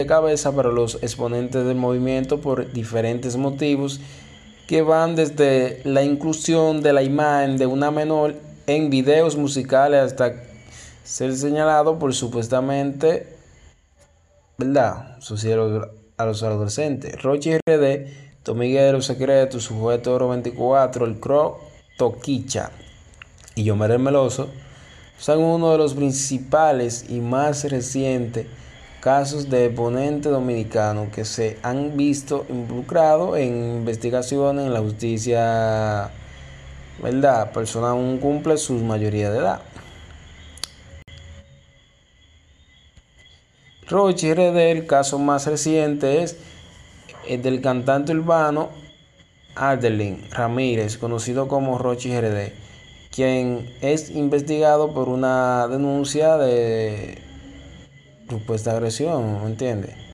de cabeza para los exponentes del movimiento por diferentes motivos que van desde la inclusión de la imagen de una menor en videos musicales hasta ser señalado por supuestamente, ¿verdad? Social a los adolescentes. Rochi RD, Tomiguero Secreto, Sujeto Oro 24, El Cro, Toquicha y Yomer el Meloso son uno de los principales y más recientes casos de ponente dominicano que se han visto involucrados en investigaciones en la justicia, ¿verdad? Persona aún cumple su mayoría de edad. Rochi RD, el caso más reciente es el del cantante urbano Adelín Ramírez, conocido como Rochi RD, quien es investigado por una denuncia de supuesta agresión, ¿me entiendes?